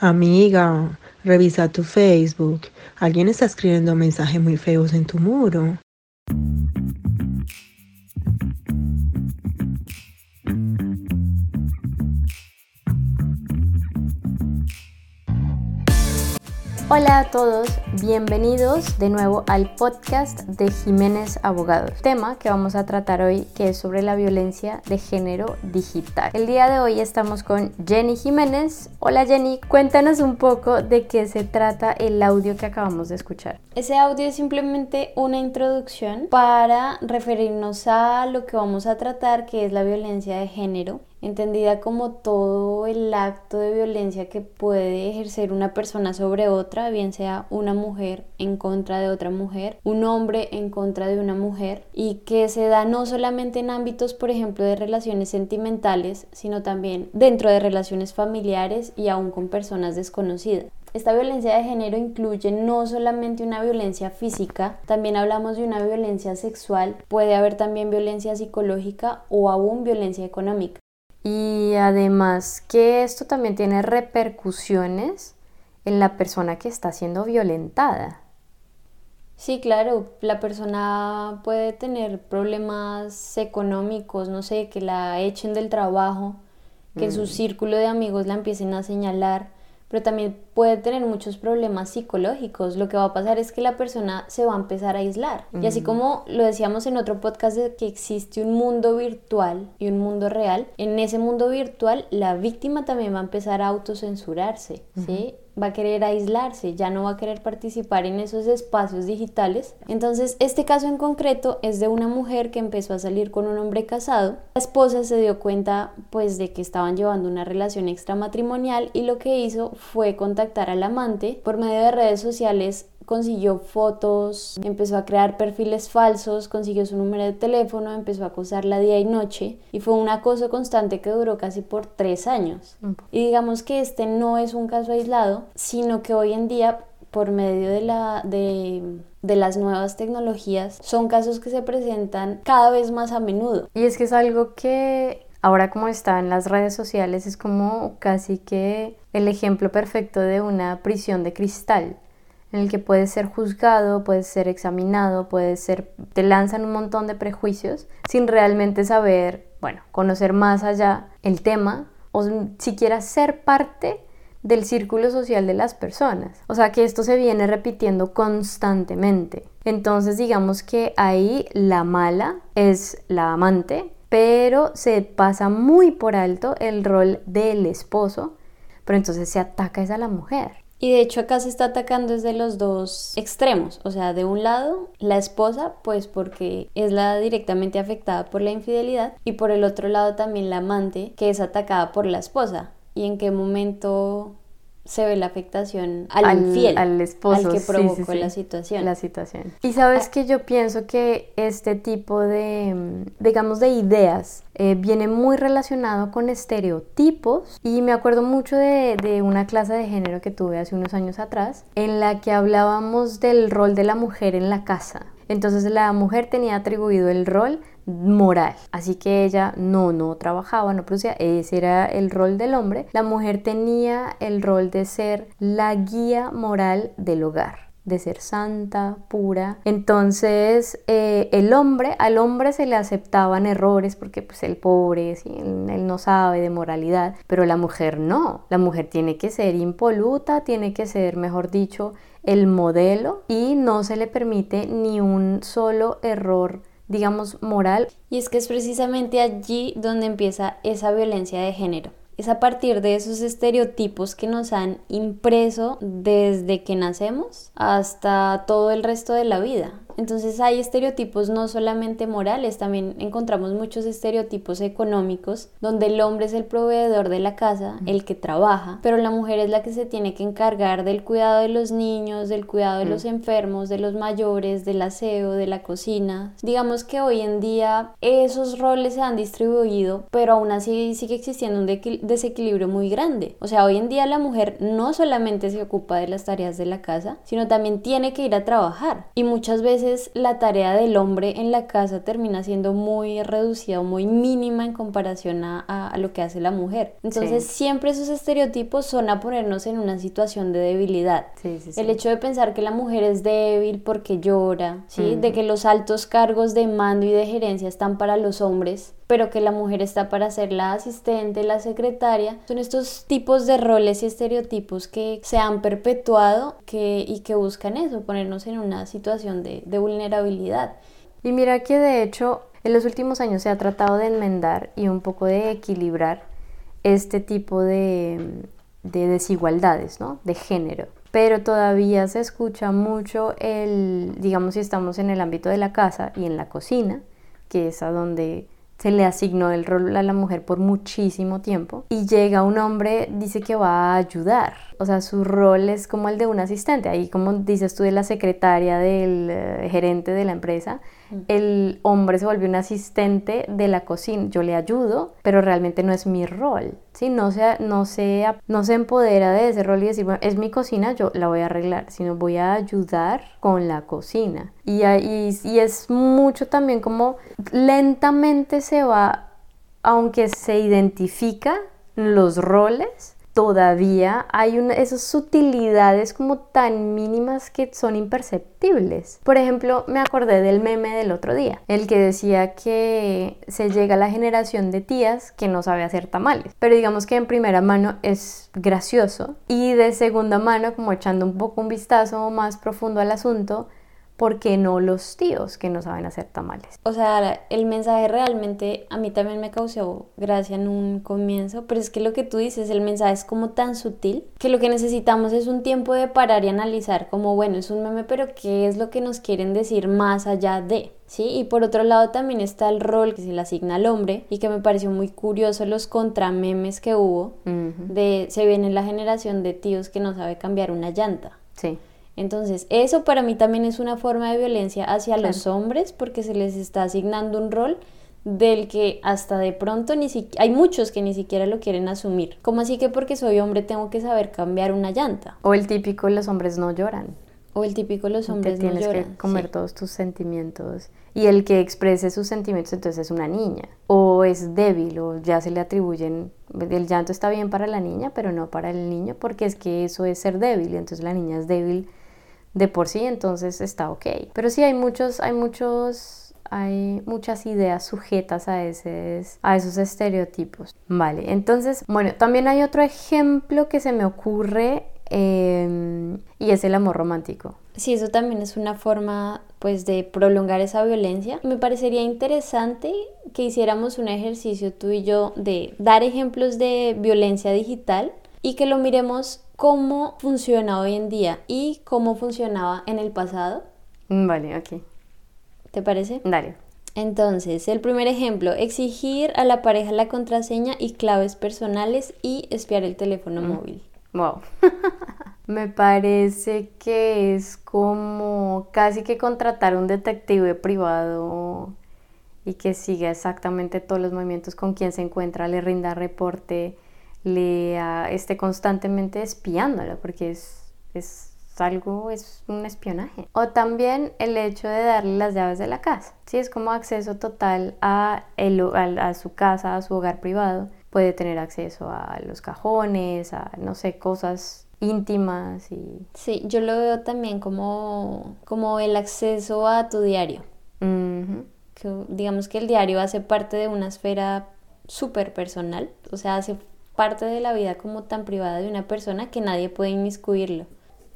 Amiga, revisa tu Facebook. Alguien está escribiendo mensajes muy feos en tu muro. Hola a todos, bienvenidos de nuevo al podcast de Jiménez Abogado. Tema que vamos a tratar hoy que es sobre la violencia de género digital. El día de hoy estamos con Jenny Jiménez. Hola Jenny, cuéntanos un poco de qué se trata el audio que acabamos de escuchar. Ese audio es simplemente una introducción para referirnos a lo que vamos a tratar que es la violencia de género entendida como todo el acto de violencia que puede ejercer una persona sobre otra, bien sea una mujer en contra de otra mujer, un hombre en contra de una mujer, y que se da no solamente en ámbitos, por ejemplo, de relaciones sentimentales, sino también dentro de relaciones familiares y aún con personas desconocidas. Esta violencia de género incluye no solamente una violencia física, también hablamos de una violencia sexual, puede haber también violencia psicológica o aún violencia económica. Y además que esto también tiene repercusiones en la persona que está siendo violentada. Sí, claro, la persona puede tener problemas económicos, no sé, que la echen del trabajo, que en su mm. círculo de amigos la empiecen a señalar, pero también puede tener muchos problemas psicológicos. Lo que va a pasar es que la persona se va a empezar a aislar. Y así como lo decíamos en otro podcast de que existe un mundo virtual y un mundo real, en ese mundo virtual la víctima también va a empezar a autocensurarse, ¿sí? Va a querer aislarse, ya no va a querer participar en esos espacios digitales. Entonces, este caso en concreto es de una mujer que empezó a salir con un hombre casado. La esposa se dio cuenta pues de que estaban llevando una relación extramatrimonial y lo que hizo fue contactar al amante por medio de redes sociales consiguió fotos, empezó a crear perfiles falsos, consiguió su número de teléfono, empezó a acosarla día y noche y fue un acoso constante que duró casi por tres años. Y digamos que este no es un caso aislado, sino que hoy en día por medio de, la, de, de, las nuevas tecnologías son casos que se presentan cada vez más a menudo. Y es que es algo que ahora como está en las redes sociales es como casi que el ejemplo perfecto de una prisión de cristal en el que puedes ser juzgado, puedes ser examinado, puedes ser, te lanzan un montón de prejuicios sin realmente saber, bueno, conocer más allá el tema o siquiera ser parte del círculo social de las personas. O sea que esto se viene repitiendo constantemente. Entonces digamos que ahí la mala es la amante, pero se pasa muy por alto el rol del esposo, pero entonces se ataca a la mujer. Y de hecho acá se está atacando desde los dos extremos, o sea, de un lado la esposa, pues porque es la directamente afectada por la infidelidad, y por el otro lado también la amante, que es atacada por la esposa. ¿Y en qué momento se ve la afectación al, infiel, al esposo, al que provocó la situación. La situación. Y sabes ah. que yo pienso que este tipo de, digamos, de ideas eh, viene muy relacionado con estereotipos y me acuerdo mucho de, de una clase de género que tuve hace unos años atrás en la que hablábamos del rol de la mujer en la casa. Entonces la mujer tenía atribuido el rol moral. Así que ella no, no trabajaba, no producía, ese era el rol del hombre. La mujer tenía el rol de ser la guía moral del hogar de ser santa, pura. Entonces, eh, el hombre, al hombre se le aceptaban errores porque pues el pobre, él, no sabe de moralidad, pero la mujer no. La mujer tiene que ser impoluta, tiene que ser, mejor dicho, el modelo y no se le permite ni un solo error digamos, moral. Y es que es precisamente allí donde empieza esa violencia de género. Es a partir de esos estereotipos que nos han impreso desde que nacemos hasta todo el resto de la vida. Entonces hay estereotipos no solamente morales, también encontramos muchos estereotipos económicos, donde el hombre es el proveedor de la casa, el que trabaja, pero la mujer es la que se tiene que encargar del cuidado de los niños, del cuidado de los enfermos, de los mayores, del aseo, de la cocina. Digamos que hoy en día esos roles se han distribuido, pero aún así sigue existiendo un desequilibrio muy grande. O sea, hoy en día la mujer no solamente se ocupa de las tareas de la casa, sino también tiene que ir a trabajar. Y muchas veces veces la tarea del hombre en la casa termina siendo muy reducida o muy mínima en comparación a, lo que hace la mujer. Entonces siempre esos estereotipos son a ponernos en una situación de debilidad. El hecho de pensar que la mujer es débil porque llora, ¿sí? de que los altos cargos de mando y de gerencia están para los hombres pero que la mujer está para ser la asistente, la secretaria. Son estos tipos de roles y estereotipos que se han perpetuado que, y que buscan eso, ponernos en una situación de, vulnerabilidad. Y mira que de hecho en los últimos años se ha tratado de enmendar y un poco de equilibrar este tipo de, de desigualdades, ¿no? De género. Pero todavía se escucha mucho el, digamos, si estamos en el ámbito de la casa y en la cocina, que es a donde se le asignó el rol a la mujer por muchísimo tiempo y llega un hombre, dice que va a ayudar. O sea, su rol es como el de un asistente. Ahí, como dices tú, de la secretaria del eh, gerente de la empresa, el hombre se vuelve un asistente de la cocina. Yo le ayudo, pero realmente no es mi rol. ¿sí? No, se, no, se, no se empodera de ese rol y decir, es mi cocina, yo la voy a arreglar, sino voy a ayudar con la cocina. Y, y, y es mucho también como lentamente se va, aunque se identifica los roles, todavía hay una, esas sutilidades como tan mínimas que son imperceptibles. Por ejemplo, me acordé del meme del otro día, el que decía que se llega a la generación de tías que no sabe hacer tamales. Pero digamos que en primera mano es gracioso y de segunda mano, como echando un poco un vistazo más profundo al asunto, ¿por qué no los tíos que no saben hacer tamales? O sea, el mensaje realmente a mí también me causó gracia en un comienzo, pero es que lo que tú dices, el mensaje es como tan sutil que lo que necesitamos es un tiempo de parar y analizar como, bueno, es un meme, pero ¿qué es lo que nos quieren decir más allá de? ¿Sí? Y por otro lado también está el rol que se le asigna al hombre y que me pareció muy curioso los contramemes que hubo de se viene la generación de tíos que no sabe cambiar una llanta. Sí. Entonces, eso para mí también es una forma de violencia hacia los hombres porque se les está asignando un rol del que hasta de pronto ni hay muchos que ni siquiera lo quieren asumir. ¿Cómo así que porque soy hombre tengo que saber cambiar una llanta? O el típico los hombres no lloran. O el típico los hombres no lloran. Tienes que comer todos tus sentimientos. Y el que exprese sus sentimientos entonces es una niña. O es débil o ya se le atribuyen... El llanto está bien para la niña, pero no para el niño porque es que eso es ser débil. Y entonces la niña es débil de por sí, entonces está ok. Pero sí hay muchos, hay muchos, hay muchas ideas sujetas a, ese, a esos estereotipos. Vale, entonces, bueno, también hay otro ejemplo que se me ocurre em, y es el amor romántico. Sí, eso también es una forma pues de prolongar esa violencia. Me parecería interesante que hiciéramos un ejercicio tú y yo de dar ejemplos de violencia digital y que lo miremos cómo funciona hoy en día y cómo funcionaba en el pasado. Vale, ok. ¿Te parece? Dale. Entonces, el primer ejemplo, exigir a la pareja la contraseña y claves personales y espiar el teléfono mm. móvil. Wow. Me parece que es como casi que contratar un detective privado y que siga exactamente todos los movimientos con quien se encuentra, le rinda reporte, le esté constantemente espiándolo, porque es, es algo, es un espionaje. O también el hecho de darle las llaves de la casa. Si es como acceso total a, el, a, su casa, a su hogar privado. Puede tener acceso a los cajones, a, no sé, cosas íntimas y... Sí, yo lo veo también como, como el acceso a tu diario. digamos que el diario hace parte de una esfera súper personal, o sea, hace parte de la vida como tan privada de una persona que nadie puede inmiscuirlo.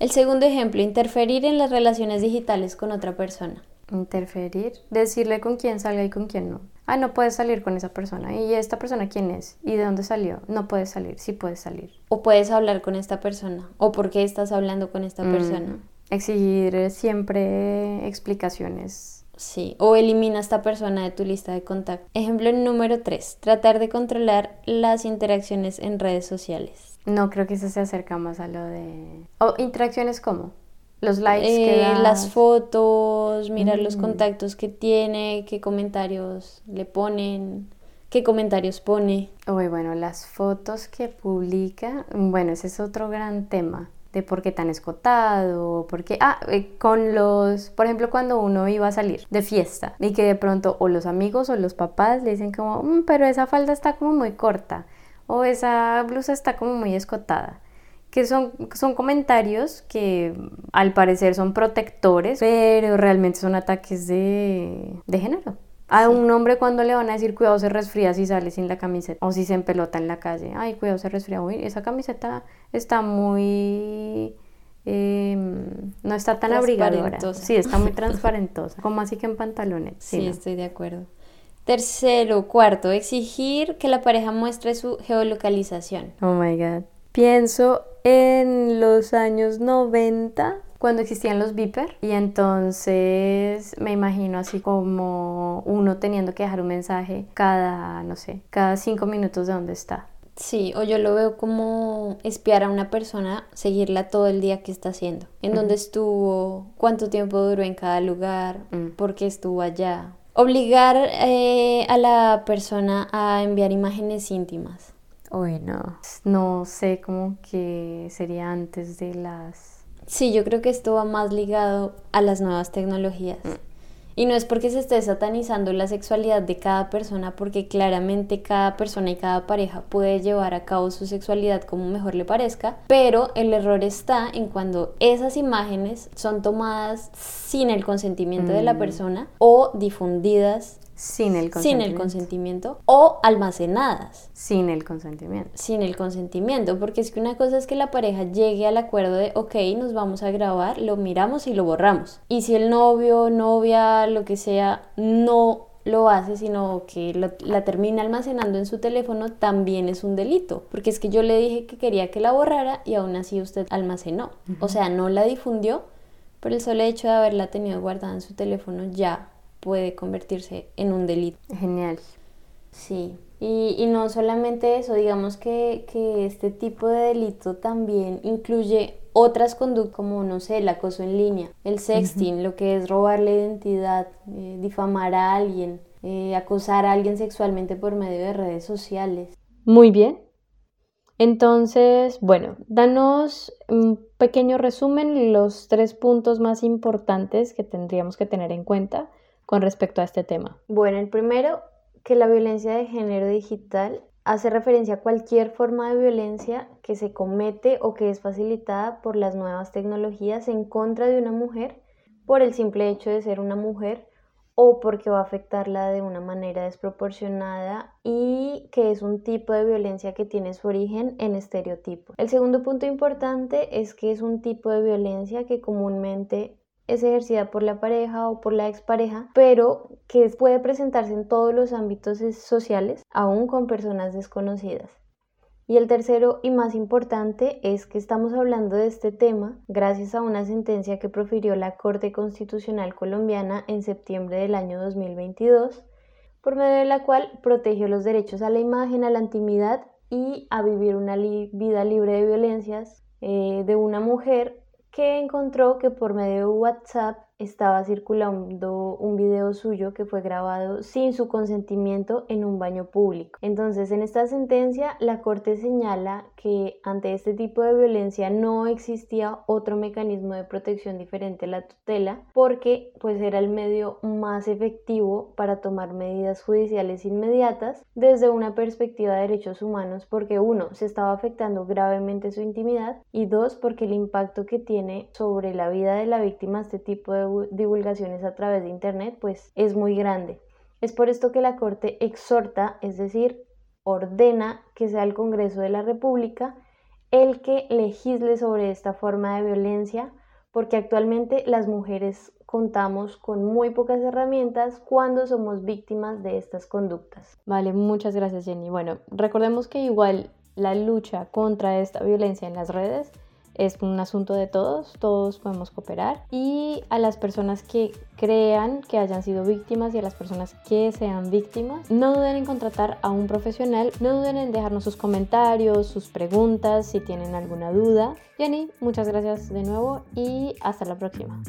El segundo ejemplo, interferir en las relaciones digitales con otra persona. Interferir, decirle con quién salga y con quién no. Ah, no puedes salir con esa persona. ¿Y esta persona quién es? ¿Y de dónde salió? No puedes salir, sí puedes salir. O puedes hablar con esta persona. ¿O por qué estás hablando con esta persona? Exigir siempre explicaciones Sí, o elimina a esta persona de tu lista de contactos. Ejemplo número 3, tratar de controlar las interacciones en redes sociales. No, creo que eso se acerca más a lo de... ¿O interacciones cómo? Los likes que eh, Las fotos, mirar los mm. contactos que tiene, qué comentarios le ponen, qué comentarios pone. Uy, bueno, las fotos que publica, bueno, ese es otro gran tema de por qué tan escotado, porque, ah, eh, con los, por ejemplo, cuando uno iba a salir de fiesta y que de pronto o los amigos o los papás le dicen como, mm, pero esa falda está como muy corta o esa blusa está como muy escotada que son, son comentarios que al parecer son protectores, pero realmente son ataques de, de género. A un hombre cuando le van a decir cuidado se resfría si sale sin la camiseta o si se empelota en la calle. Ay, cuidado se resfría. Uy, esa camiseta está muy... Em, no está tan abrigadora. Sí, está muy transparentosa. como así que en pantalones? Sí, estoy de acuerdo. Tercero, cuarto, exigir que la pareja muestre su geolocalización. Oh my god. Pienso en los años 90 cuando existían los beeper y entonces me imagino así como uno teniendo que dejar un mensaje cada, no sé, cada cinco minutos de dónde está. Sí, o yo lo veo como espiar a una persona, seguirla todo el día que está haciendo, en dónde estuvo, cuánto tiempo duró en cada lugar, mm. por qué estuvo allá. Obligar eh, a la persona a enviar imágenes íntimas. Uy, no, no sé cómo que sería antes de las Sí, yo creo que esto va más ligado a las nuevas tecnologías. Mm. Y no es porque se esté satanizando la sexualidad de cada persona, porque claramente cada persona y cada pareja puede llevar a cabo su sexualidad como mejor le parezca, pero el error está en cuando esas imágenes son tomadas sin el consentimiento de la mm. persona o difundidas sin el consentimiento. Sin el consentimiento. O almacenadas. Sin el consentimiento. Sin el consentimiento. Porque es que una cosa es que la pareja llegue al acuerdo de, ok, nos vamos a grabar, lo miramos y lo borramos. Y si el novio, novia, lo que sea, no lo hace, sino que la termina almacenando en su teléfono, también es un delito. Porque es que yo le dije que quería que la borrara y aún así usted almacenó. O sea, no la difundió, pero el solo hecho de haberla tenido guardada en su teléfono ya puede convertirse en un delito. Genial. Sí, y, no solamente eso, digamos que, este tipo de delito también incluye otras conductas como, no sé, el acoso en línea, el sexting, lo que es robar la identidad, eh, difamar a alguien, eh, acosar a alguien sexualmente por medio de redes sociales. Muy bien. Entonces, bueno, danos un pequeño resumen, los tres puntos más importantes que tendríamos que tener en cuenta con respecto a este tema? Bueno, el primero, que la violencia de género digital hace referencia a cualquier forma de violencia que se comete o que es facilitada por las nuevas tecnologías en contra de una mujer por el simple hecho de ser una mujer o porque va a afectarla de una manera desproporcionada y que es un tipo de violencia que tiene su origen en estereotipos. El segundo punto importante es que es un tipo de violencia que comúnmente es ejercida por la pareja o por la expareja, pero que puede presentarse en todos los ámbitos sociales, aún con personas desconocidas. Y el tercero y más importante es que estamos hablando de este tema gracias a una sentencia que profirió la Corte Constitucional colombiana en septiembre del año 2022, por medio de la cual protegió los derechos a la imagen, a la intimidad y a vivir una vida libre de violencias eh, de una mujer que encontró que por medio de WhatsApp estaba circulando un video suyo que fue grabado sin su consentimiento en un baño público. Entonces, en esta sentencia, la Corte señala que ante este tipo de violencia no existía otro mecanismo de protección diferente a la tutela porque pues era el medio más efectivo para tomar medidas judiciales inmediatas desde una perspectiva de derechos humanos porque uno, se estaba afectando gravemente su intimidad y dos, porque el impacto que tiene sobre la vida de la víctima este tipo de divulgaciones a través de Internet, pues es muy grande. Es por esto que la Corte exhorta, es decir, ordena que sea el Congreso de la República el que legisle sobre esta forma de violencia, porque actualmente las mujeres contamos con muy pocas herramientas cuando somos víctimas de estas conductas. Vale, muchas gracias Jenny. Bueno, recordemos que igual la lucha contra esta violencia en las redes es un asunto de todos, todos podemos cooperar y a las personas que crean que hayan sido víctimas y a las personas que sean víctimas, no duden en contratar a un profesional, no duden en dejarnos sus comentarios, sus preguntas, si tienen alguna duda. Jenny, muchas gracias de nuevo y hasta la próxima.